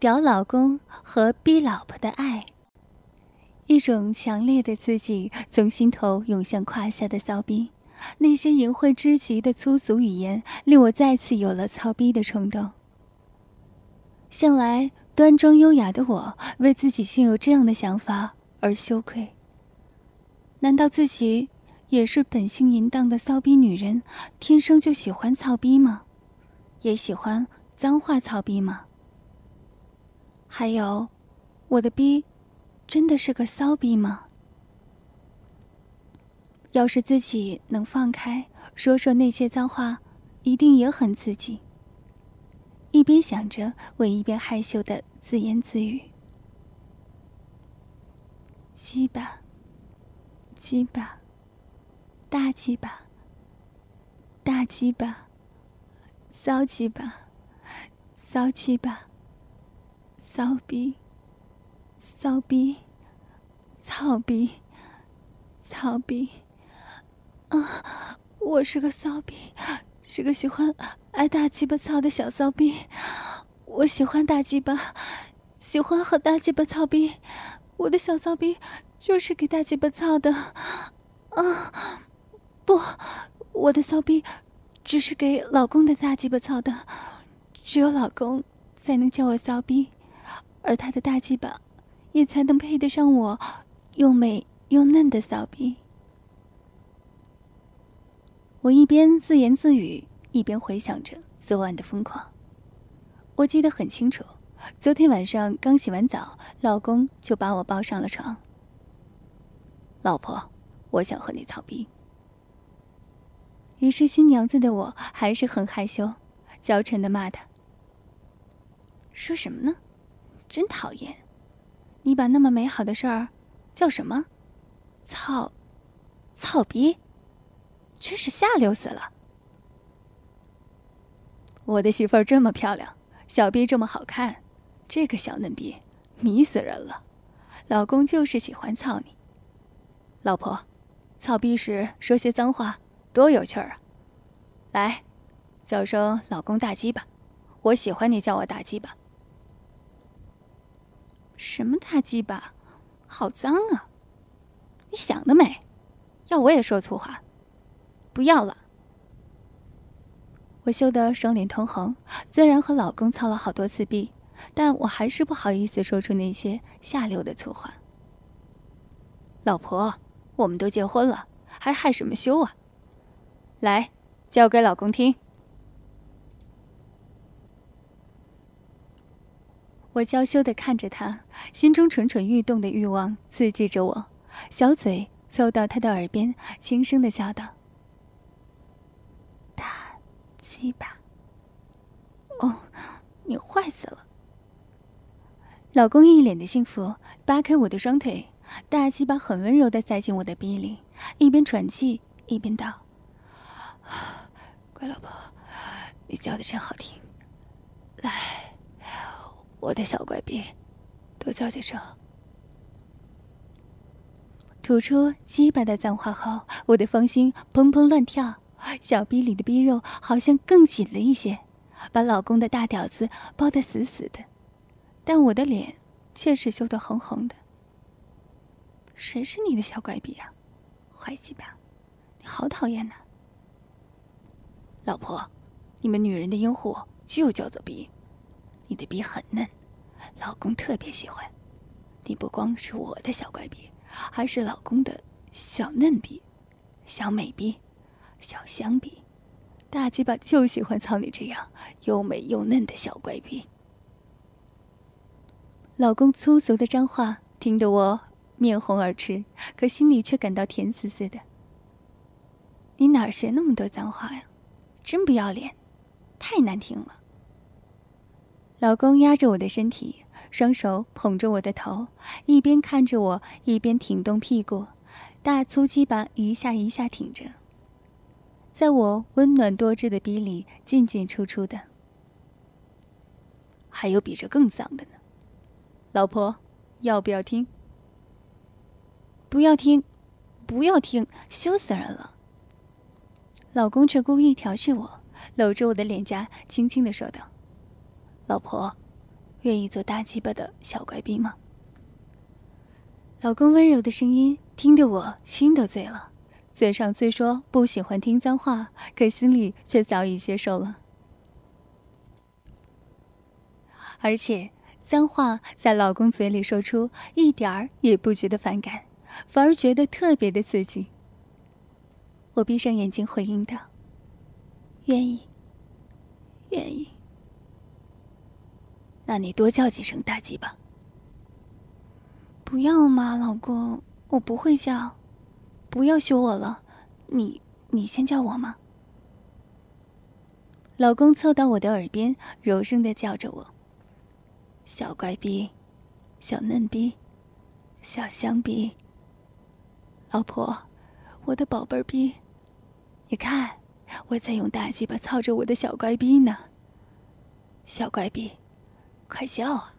屌老公和逼老婆的爱。一种强烈的刺激从心头涌向胯下的骚逼，那些淫秽之极的粗俗语言令我再次有了操逼的冲动。向来端庄优雅的我，为自己竟有这样的想法而羞愧。难道自己也是本性淫荡的骚逼女人，天生就喜欢操逼吗？也喜欢脏话操逼吗？还有，我的逼，真的是个骚逼吗？要是自己能放开说说那些脏话，一定也很刺激。一边想着，我一边害羞的自言自语：“鸡巴，鸡巴，大鸡巴，大鸡巴，骚鸡巴，骚鸡巴。”骚逼，骚逼，操逼，操逼！啊，我是个骚逼，是个喜欢挨大鸡巴操的小骚逼。我喜欢大鸡巴，喜欢和大鸡巴操逼。我的小骚逼就是给大鸡巴操的。啊，不，我的骚逼只是给老公的大鸡巴操的。只有老公才能叫我骚逼。而他的大鸡巴，也才能配得上我又美又嫩的骚逼。我一边自言自语，一边回想着昨晚的疯狂。我记得很清楚，昨天晚上刚洗完澡，老公就把我抱上了床。老婆，我想和你操逼。于是新娘子的我还是很害羞，娇嗔的骂他：“说什么呢？”真讨厌！你把那么美好的事儿叫什么？操！操逼！真是下流死了！我的媳妇儿这么漂亮，小逼这么好看，这个小嫩逼迷死人了。老公就是喜欢操你。老婆，操逼时说些脏话多有趣儿啊！来，叫声老公大鸡吧，我喜欢你叫我大鸡巴。什么大鸡巴，好脏啊！你想得美，要我也说粗话，不要了。我羞得双脸通红，虽然和老公操了好多次逼，但我还是不好意思说出那些下流的粗话。老婆，我们都结婚了，还害什么羞啊？来，叫给老公听。我娇羞的看着他，心中蠢蠢欲动的欲望刺激着我，小嘴凑到他的耳边，轻声的叫道：“大鸡巴。”哦，你坏死了！老公一脸的幸福，扒开我的双腿，大鸡巴很温柔的塞进我的鼻里，一边喘气一边道：“乖老婆，你叫的真好听，来。”我的小怪逼，多叫几声。吐出鸡巴的脏话后，我的芳心砰砰乱跳，小逼里的逼肉好像更紧了一些，把老公的大屌子包得死死的，但我的脸却是羞得红红的。谁是你的小怪逼啊？坏鸡巴，你好讨厌呐！老婆，你们女人的阴户就叫做逼。你的鼻很嫩，老公特别喜欢。你不光是我的小怪笔，还是老公的小嫩笔、小美笔、小香笔。大鸡巴就喜欢操你这样又美又嫩的小怪笔。老公粗俗的脏话听得我面红耳赤，可心里却感到甜丝丝的。你哪学那么多脏话呀？真不要脸，太难听了。老公压着我的身体，双手捧着我的头，一边看着我，一边挺动屁股，大粗鸡巴一下一下挺着，在我温暖多汁的逼里进进出出的。还有比这更脏的呢，老婆，要不要听？不要听，不要听，羞死人了。老公却故意调戏我，搂着我的脸颊，轻轻的说道。老婆，愿意做大鸡巴的小乖逼吗？老公温柔的声音听得我心都醉了，嘴上虽说不喜欢听脏话，可心里却早已接受了。而且，脏话在老公嘴里说出，一点儿也不觉得反感，反而觉得特别的刺激。我闭上眼睛回应道：“愿意，愿意。”那你多叫几声大鸡巴。不要嘛，老公，我不会叫，不要凶我了，你你先叫我嘛。老公凑到我的耳边，柔声的叫着我：“小乖逼，小嫩逼，小香逼。”老婆，我的宝贝儿逼，你看，我在用大鸡巴操着我的小乖逼呢。小乖逼。快叫啊！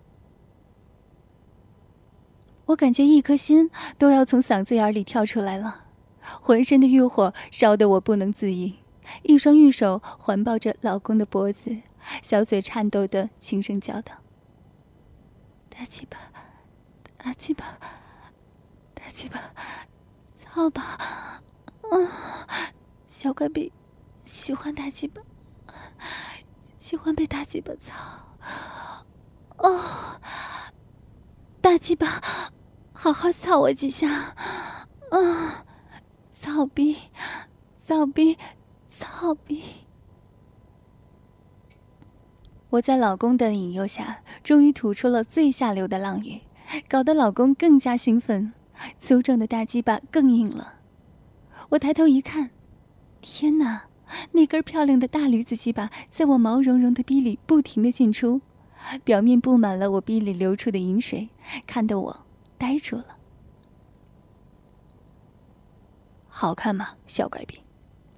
我感觉一颗心都要从嗓子眼里跳出来了，浑身的欲火烧得我不能自已，一双玉手环抱着老公的脖子，小嘴颤抖的轻声叫道：“大鸡巴，大鸡巴，大鸡巴，操吧！小乖逼，喜欢大鸡巴，喜欢被大鸡巴操。”哦，大鸡巴，好好操我几下！啊，操逼，操逼，操逼！我在老公的引诱下，终于吐出了最下流的浪语，搞得老公更加兴奋，粗壮的大鸡巴更硬了。我抬头一看，天哪，那根漂亮的大驴子鸡巴在我毛茸茸的逼里不停的进出。表面布满了我逼里流出的饮水，看得我呆住了。好看吗，小怪逼？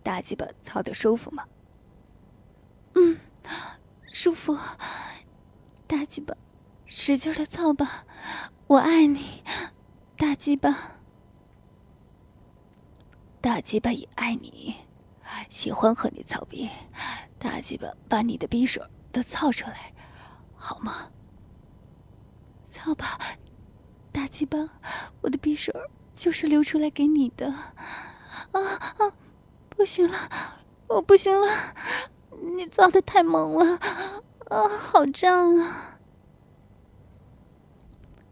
大鸡巴操的舒服吗？嗯，舒服。大鸡巴，使劲的操吧，我爱你，大鸡巴。大鸡巴也爱你，喜欢和你操逼。大鸡巴把你的逼水都操出来。好吗？操吧，大鸡巴！我的匕首就是流出来给你的。啊啊！不行了，我不行了！你造的太猛了，啊，好胀啊！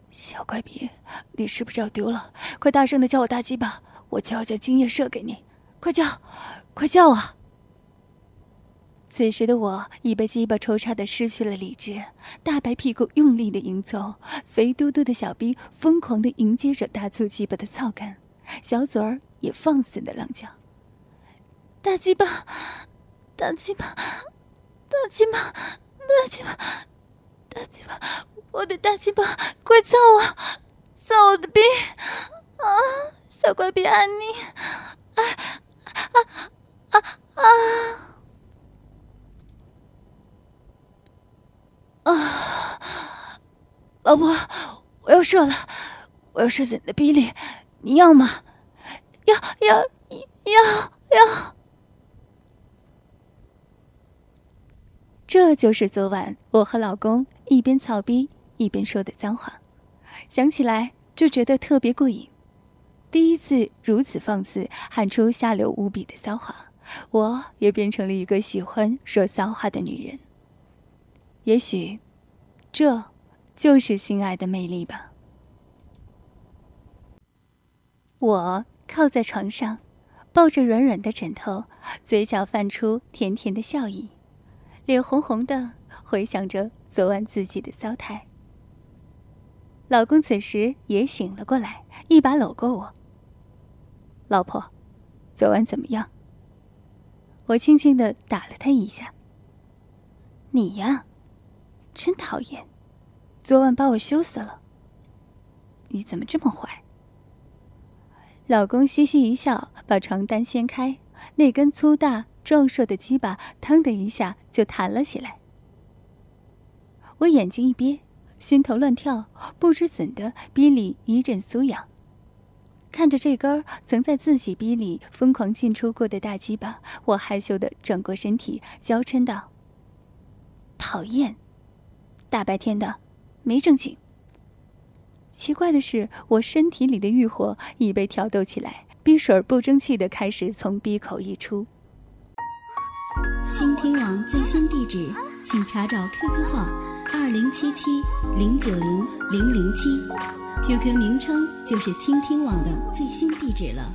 小怪逼，你是不是要丢了？快大声的叫我大鸡巴，我就要将精液射给你！快叫，快叫啊！此时的我已被鸡巴抽插的失去了理智，大白屁股用力的迎走，肥嘟嘟的小逼疯狂的迎接着大粗鸡巴的操感，小嘴儿也放肆的浪叫。大鸡巴，大鸡巴，大鸡巴，大鸡巴，大鸡巴，我的大鸡巴，快操我，操我的逼，啊，小乖逼爱你，啊啊啊啊！啊，老婆，我要射了，我要射在你的逼里，你要吗？要要要要！这就是昨晚我和老公一边操逼一边说的脏话，想起来就觉得特别过瘾。第一次如此放肆喊出下流无比的骚话，我也变成了一个喜欢说骚话的女人。也许，这就是心爱的魅力吧。我靠在床上，抱着软软的枕头，嘴角泛出甜甜的笑意，脸红红的，回想着昨晚自己的骚态。老公此时也醒了过来，一把搂过我。老婆，昨晚怎么样？我轻轻的打了他一下。你呀。真讨厌！昨晚把我羞死了。你怎么这么坏？老公嘻嘻一笑，把床单掀开，那根粗大壮硕的鸡巴，腾的一下就弹了起来。我眼睛一憋，心头乱跳，不知怎的，逼里一阵酥痒。看着这根曾在自己逼里疯狂进出过的大鸡巴，我害羞的转过身体，娇嗔道：“讨厌。”大白天的，没正经。奇怪的是，我身体里的欲火已被挑逗起来，鼻水不争气的开始从鼻口溢出。倾听网最新地址，请查找 QQ 号二零七七零九零零零七，QQ 名称就是倾听网的最新地址了。